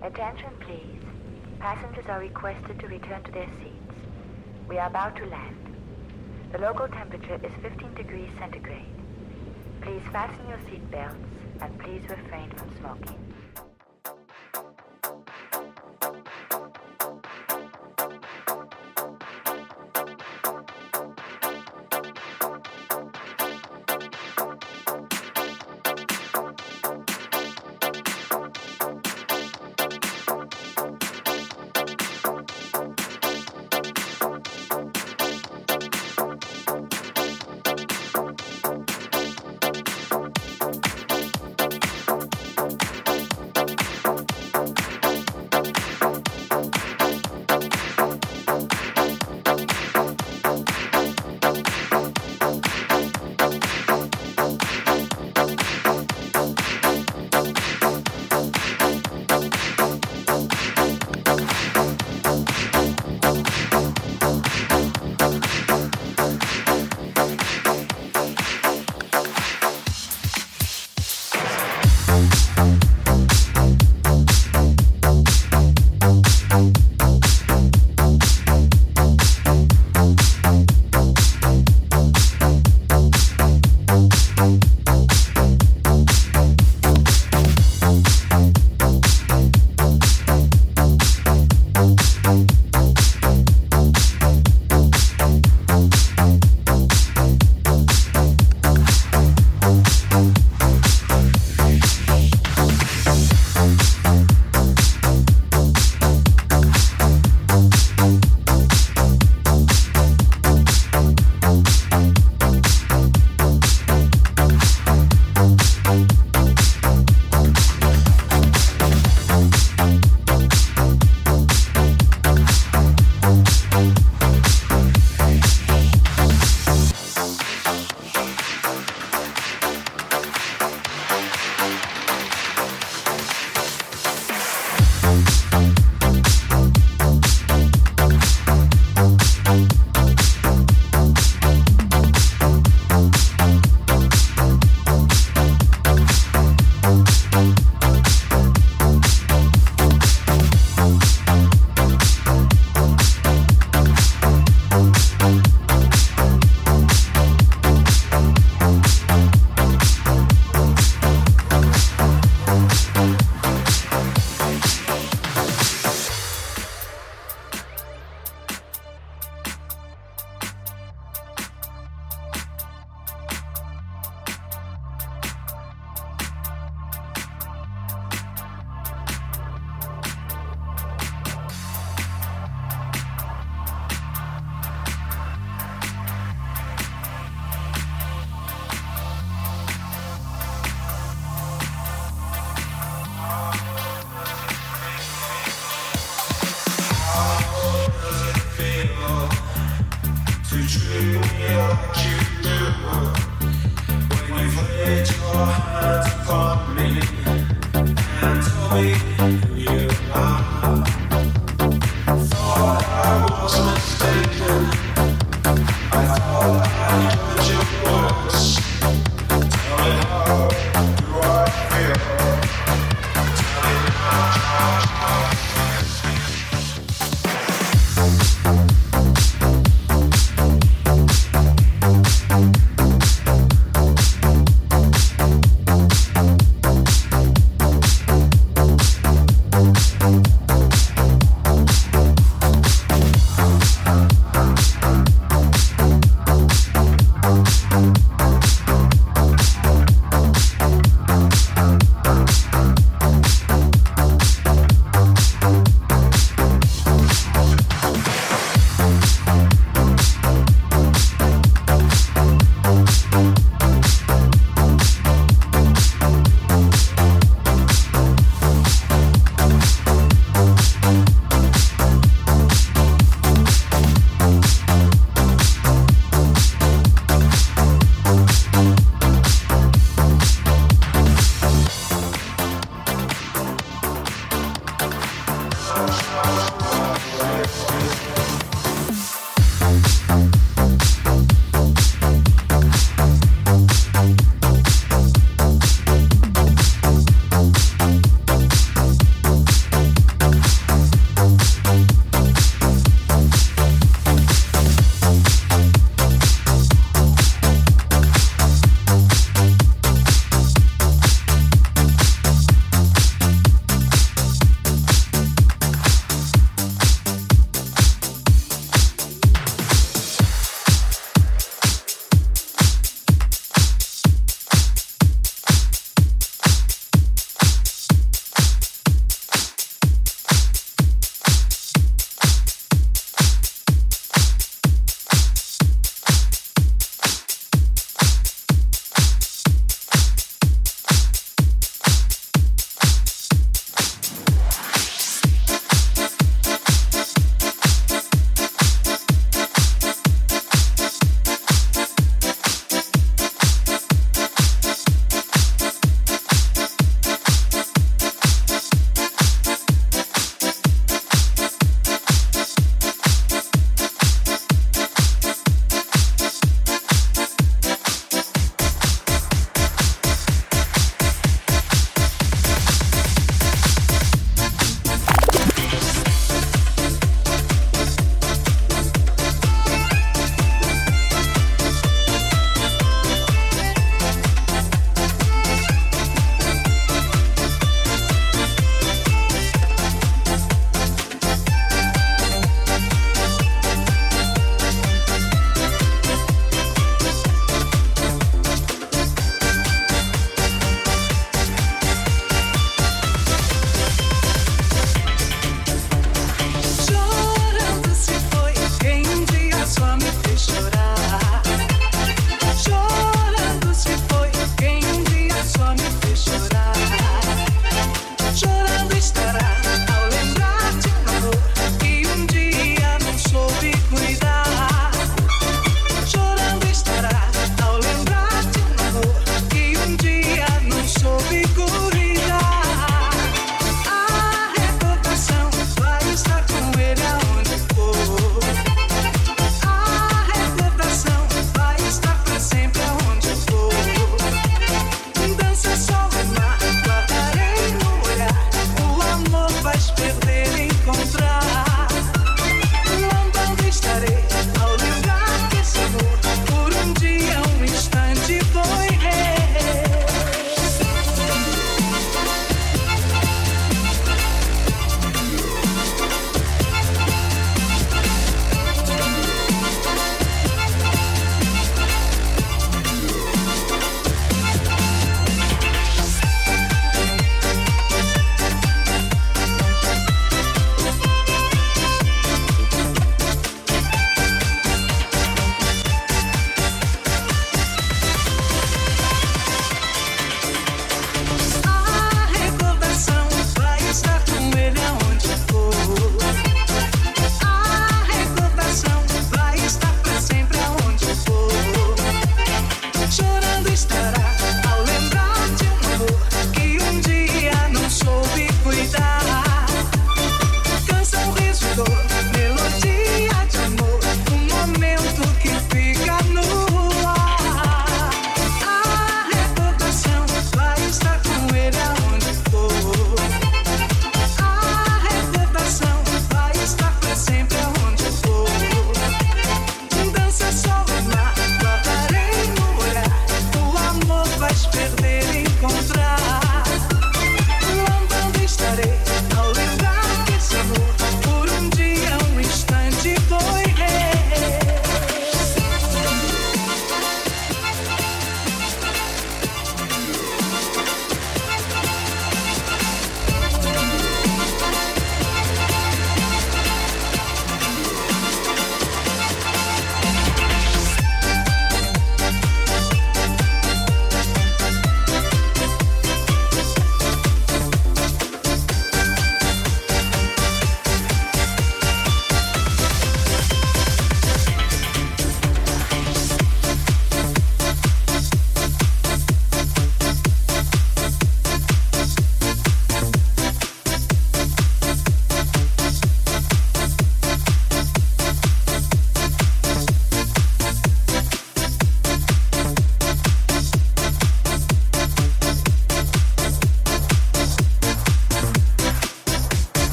Attention please. Passengers are requested to return to their seats. We are about to land. The local temperature is 15 degrees centigrade. Please fasten your seatbelts and please refrain from smoking.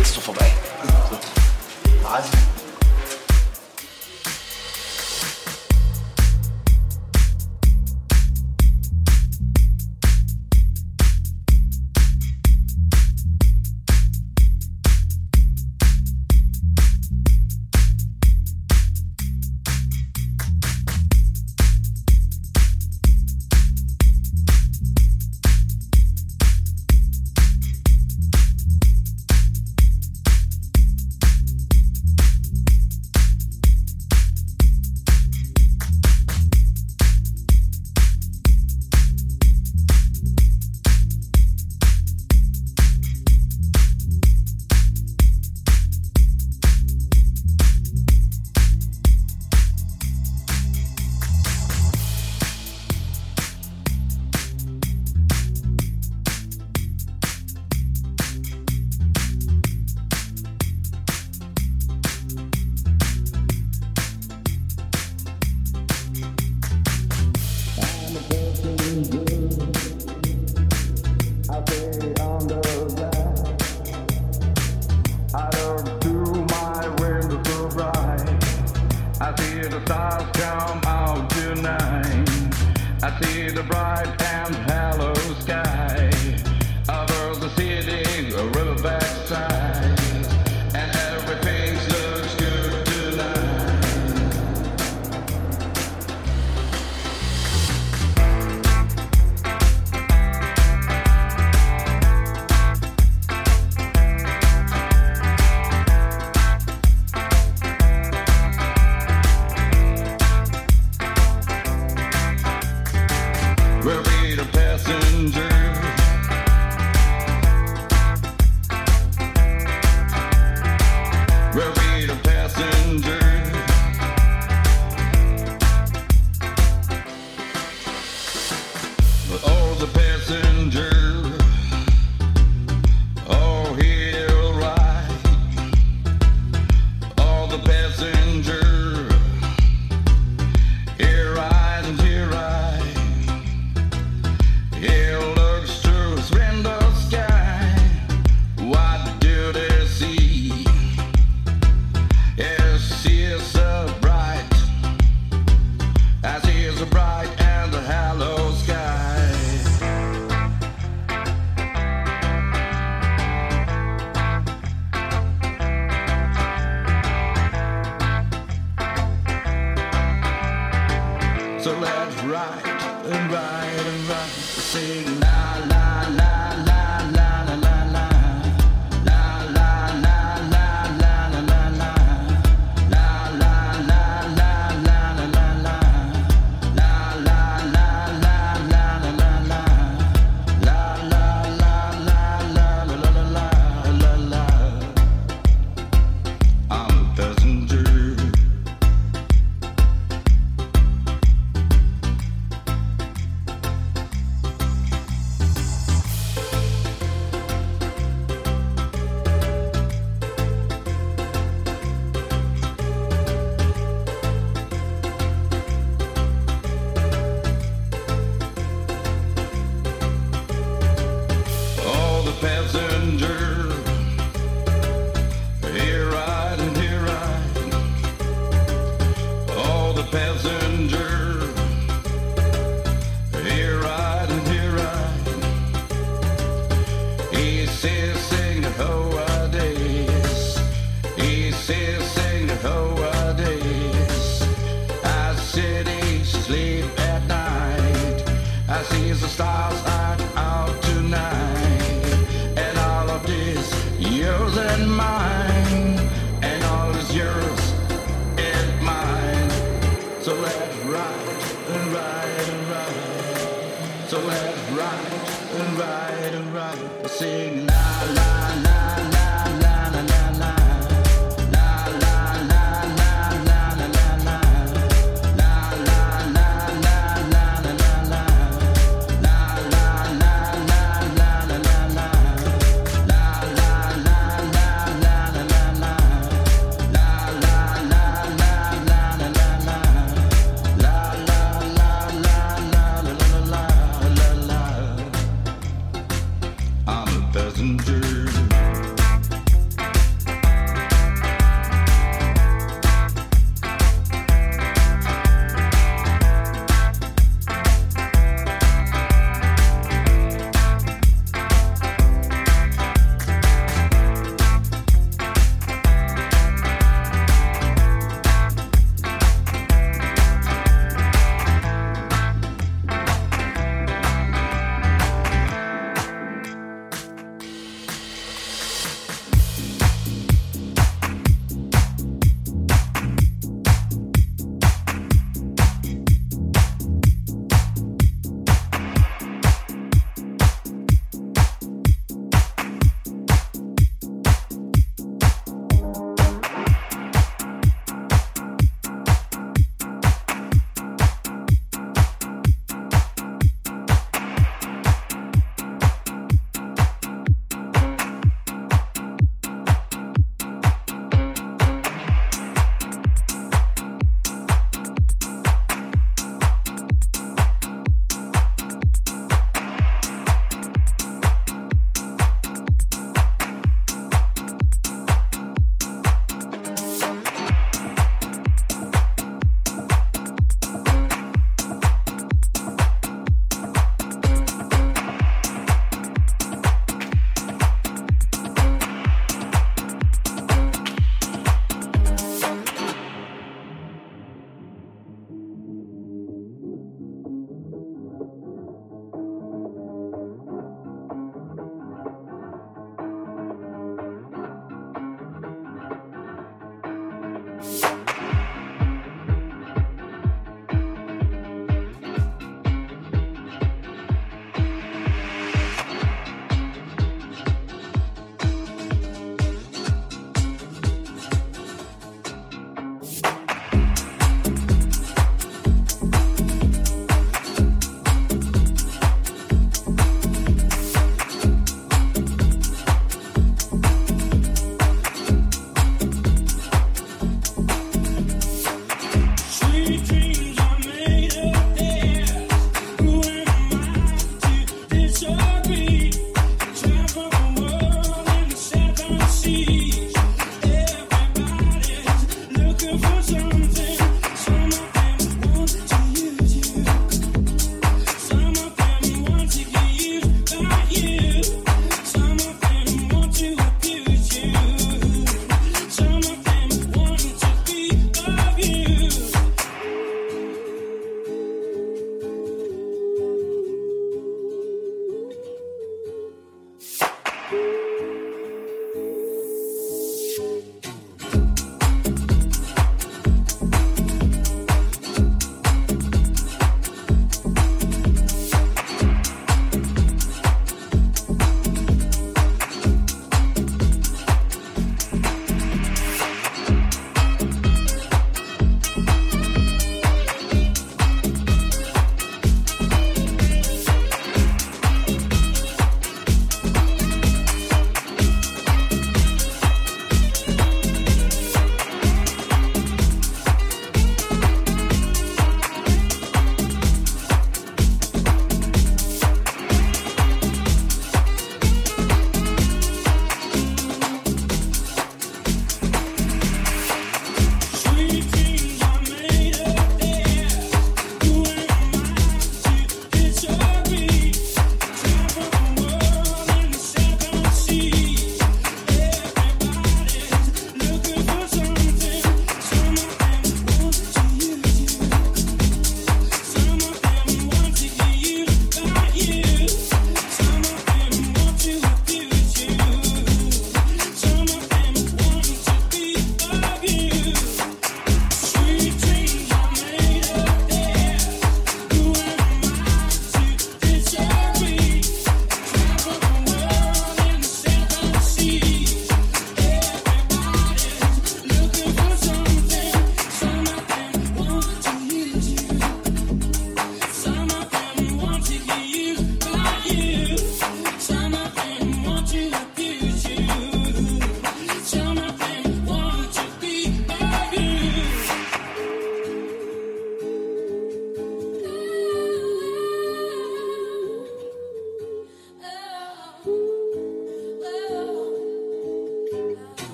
jetzt doch vorbei. So. Wahnsinn.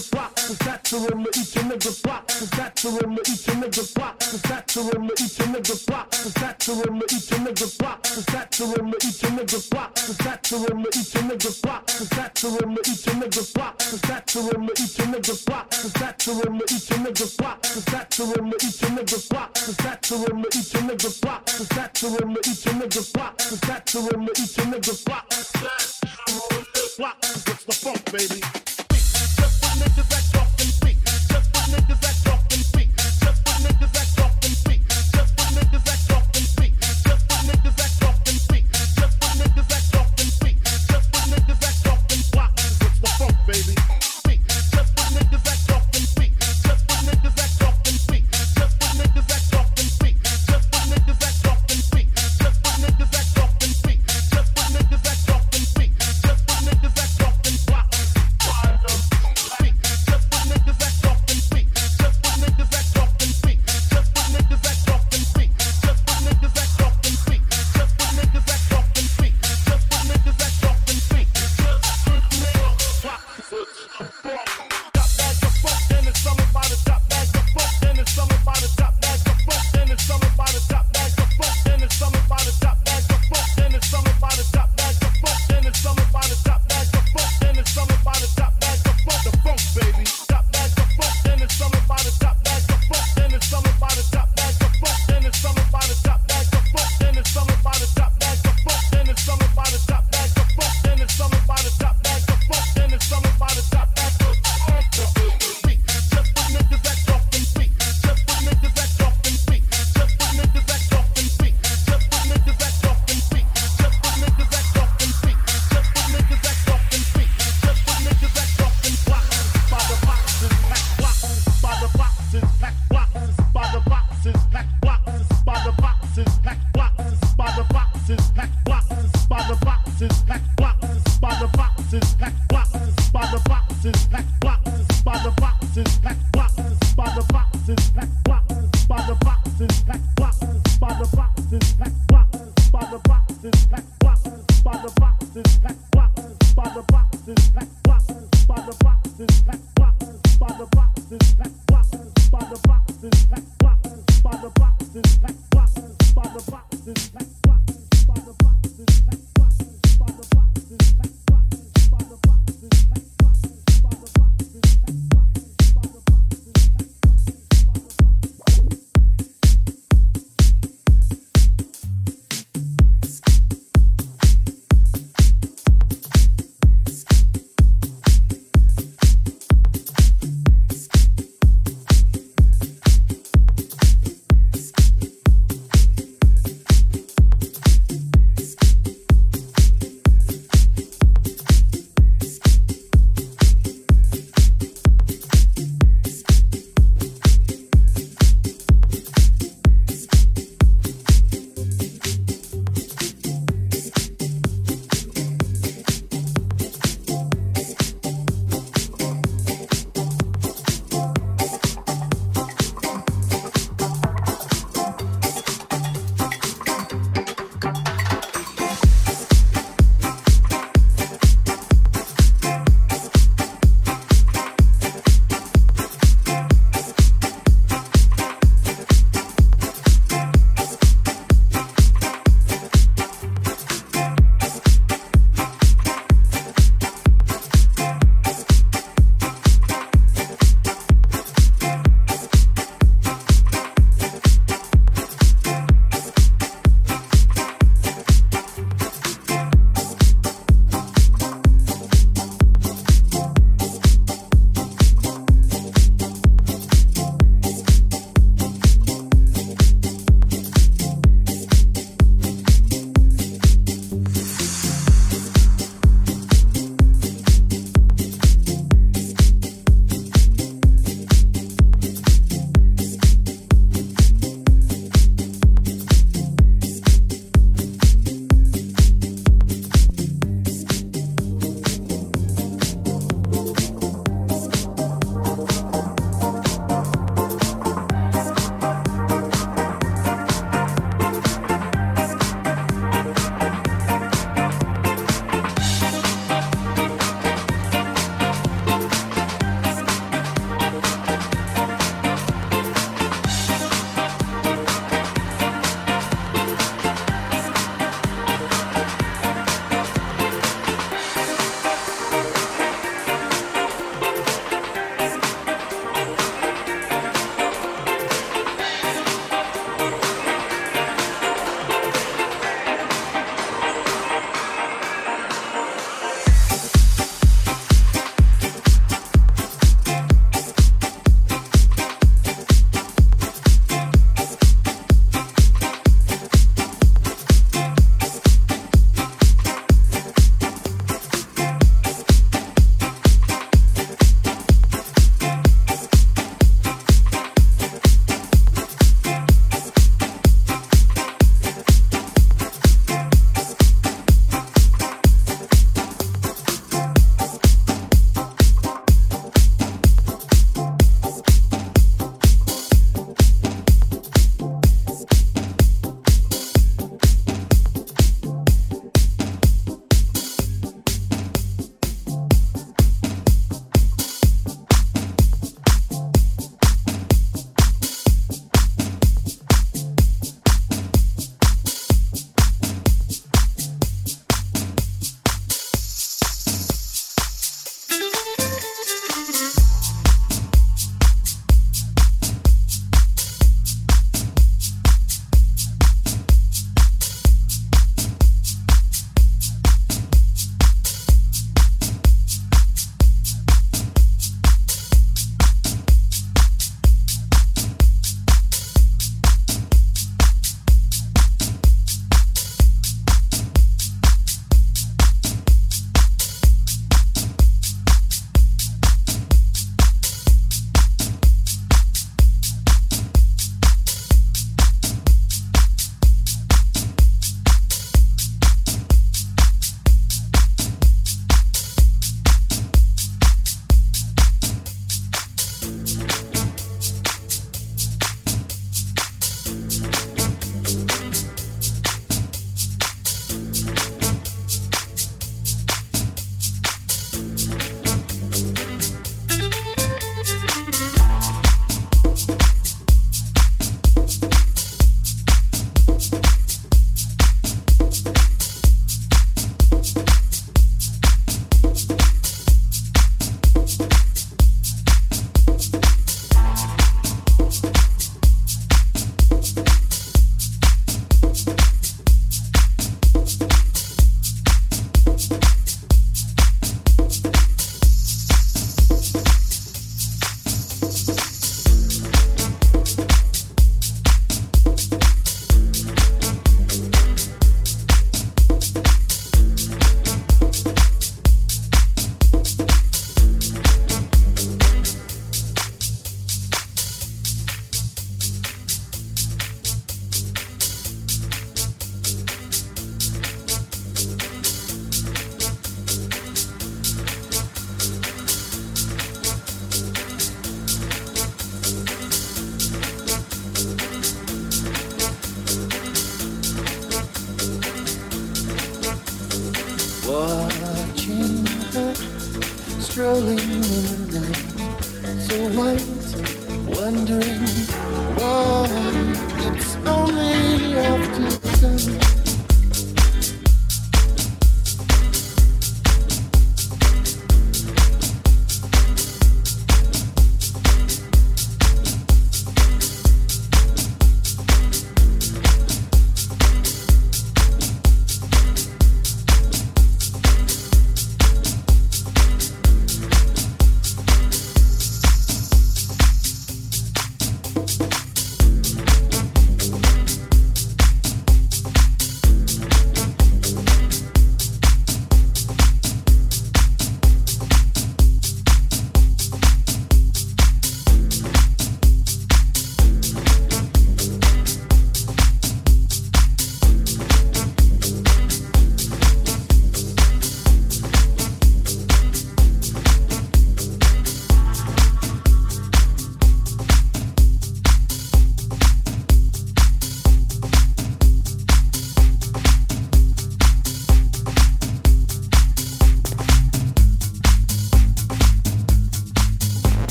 nigga block, cause that's the room of each nigga block, cause that's the room of each nigga block, cause that's the room of each nigga block, cause that's the room of each nigga block, cause that's the room of each nigga block, cause that's the room of each nigga block, cause that's the room of each nigga block, cause that's the room of each nigga block, cause that's the room of each nigga block, cause that's the room of each nigga block, cause that's the room of each nigga block, cause that's the room of each nigga block, cause that's the room of each nigga block, cause that's the room of each nigga block, cause that's the funk baby. Niggas acting weak. Just put niggas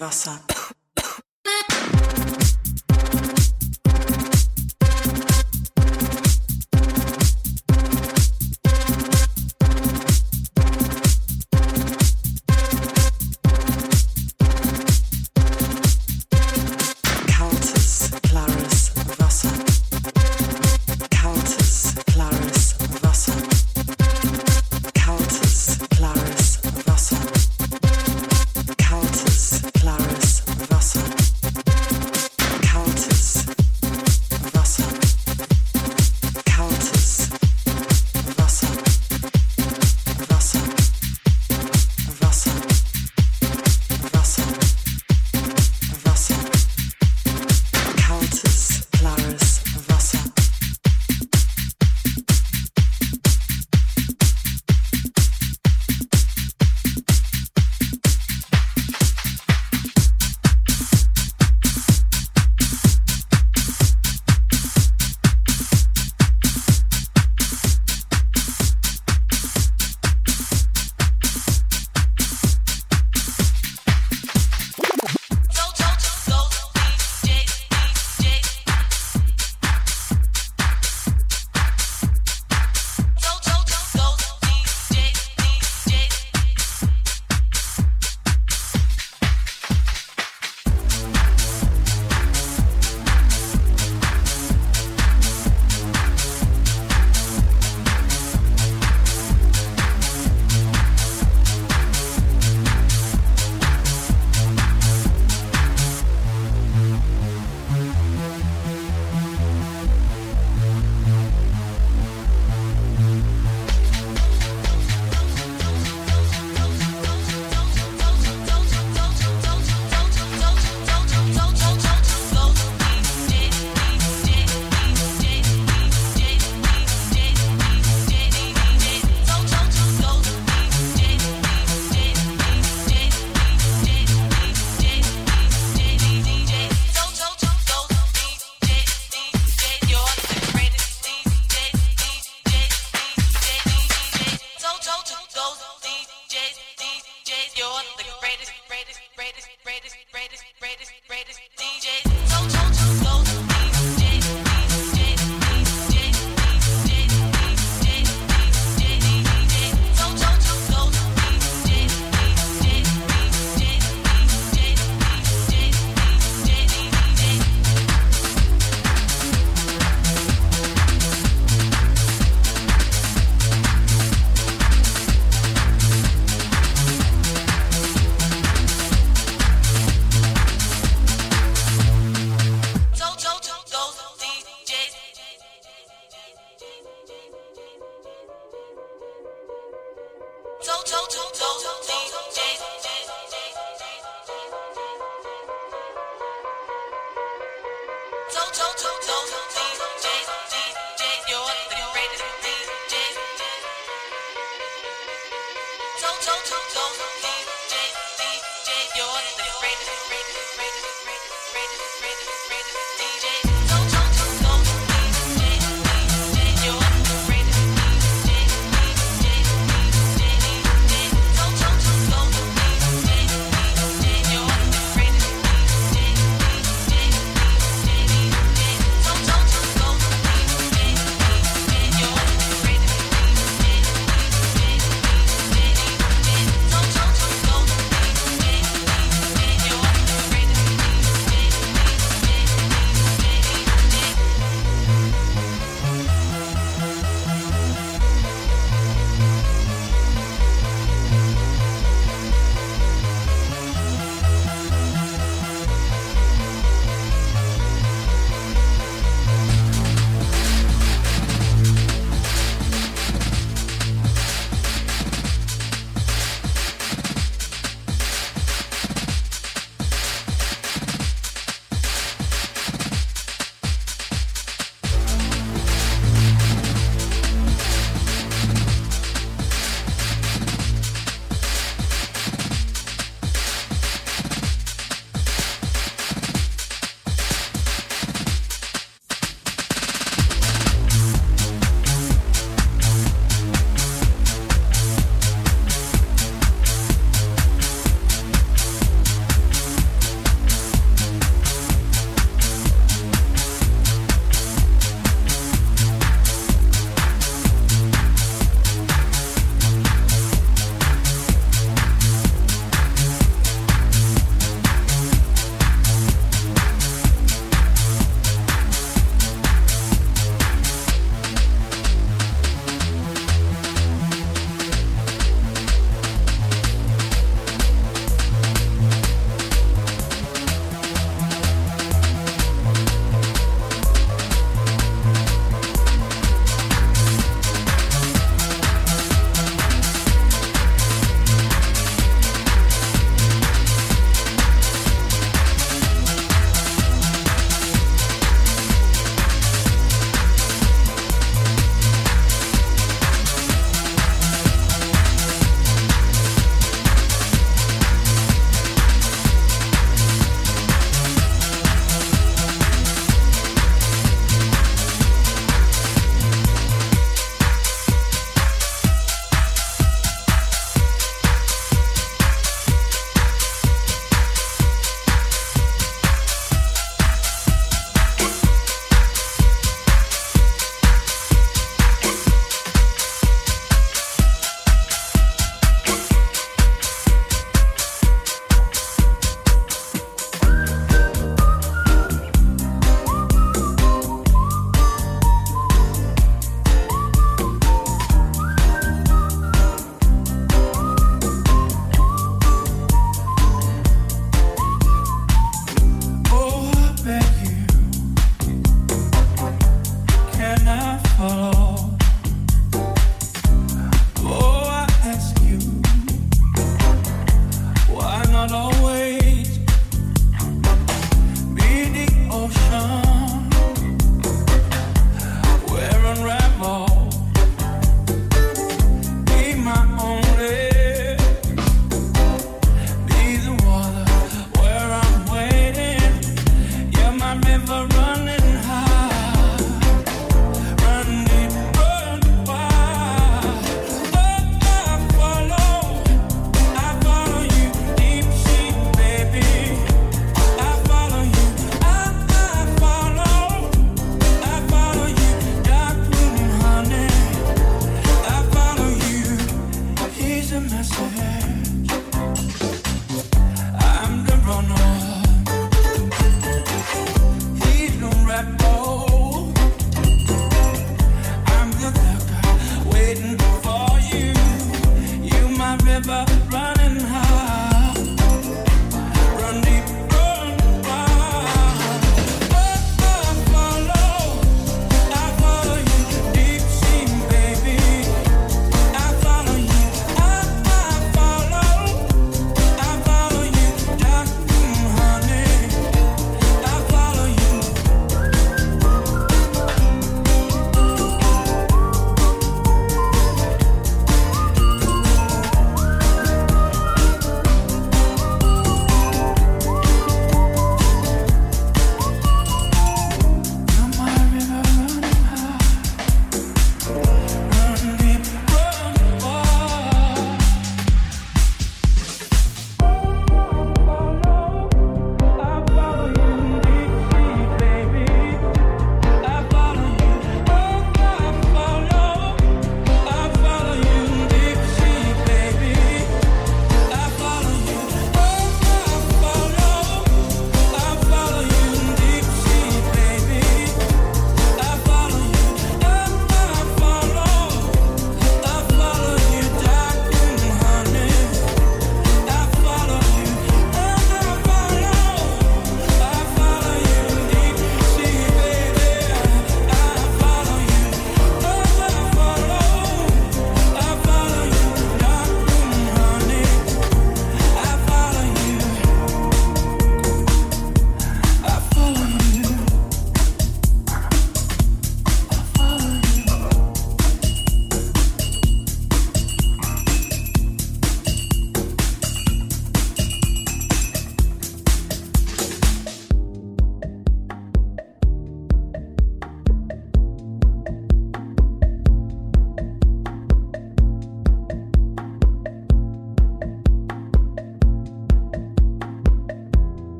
Wasser.